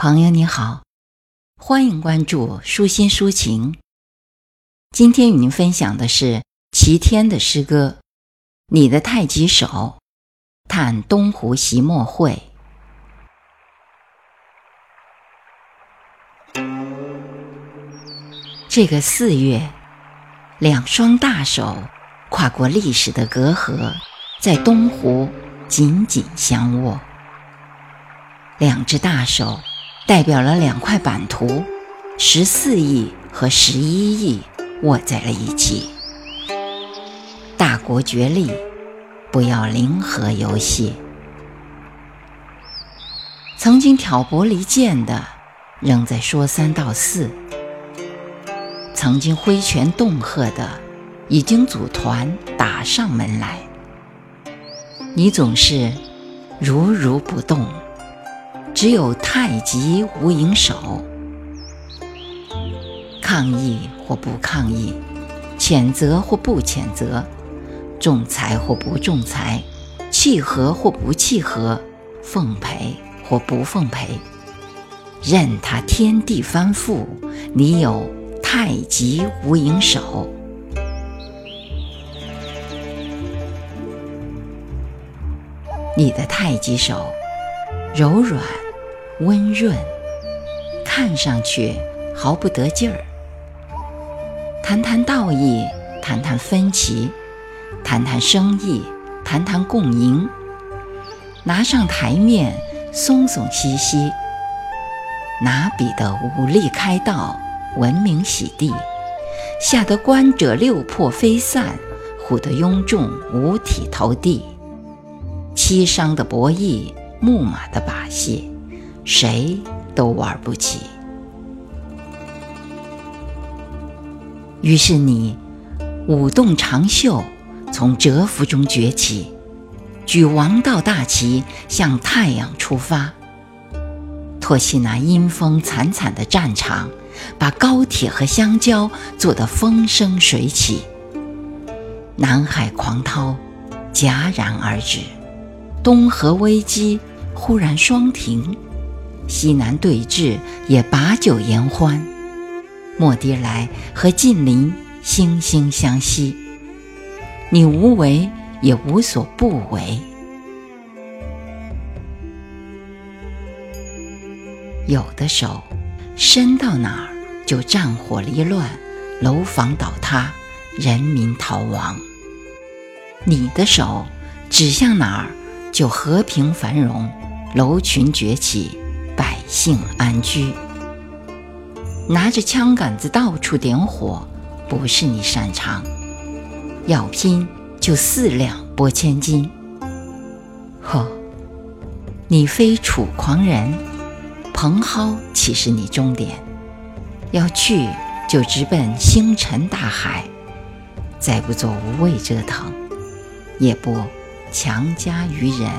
朋友你好，欢迎关注舒心抒情。今天与您分享的是齐天的诗歌《你的太极手》，叹东湖席墨会。这个四月，两双大手跨过历史的隔阂，在东湖紧紧相握。两只大手。代表了两块版图，十四亿和十一亿握在了一起。大国角力，不要零和游戏。曾经挑拨离间的，仍在说三道四；曾经挥拳恫吓的，已经组团打上门来。你总是如如不动。只有太极无影手，抗议或不抗议，谴责或不谴责，仲裁或不仲裁，契合或不契合，奉陪或不奉陪，任他天地翻覆，你有太极无影手。你的太极手柔软。温润，看上去毫不得劲儿。谈谈道义，谈谈分歧，谈谈生意，谈谈共赢。拿上台面，松松兮兮。拿笔的武力开道，文明洗地，吓得观者六魄飞散，唬得庸众五体投地。欺商的博弈，木马的把戏。谁都玩不起。于是你舞动长袖，从蛰伏中崛起，举王道大旗向太阳出发，托起那阴风惨惨的战场，把高铁和香蕉做得风生水起。南海狂涛戛然而止，东河危机忽然双停。西南对峙也把酒言欢，莫迪来和近邻惺惺相惜。你无为也无所不为。有的手伸到哪儿就战火离乱，楼房倒塌，人民逃亡；你的手指向哪儿就和平繁荣，楼群崛起。性安居，拿着枪杆子到处点火，不是你擅长。要拼就四两拨千斤。呵，你非楚狂人，蓬蒿岂是你终点？要去就直奔星辰大海，再不做无谓折腾，也不强加于人。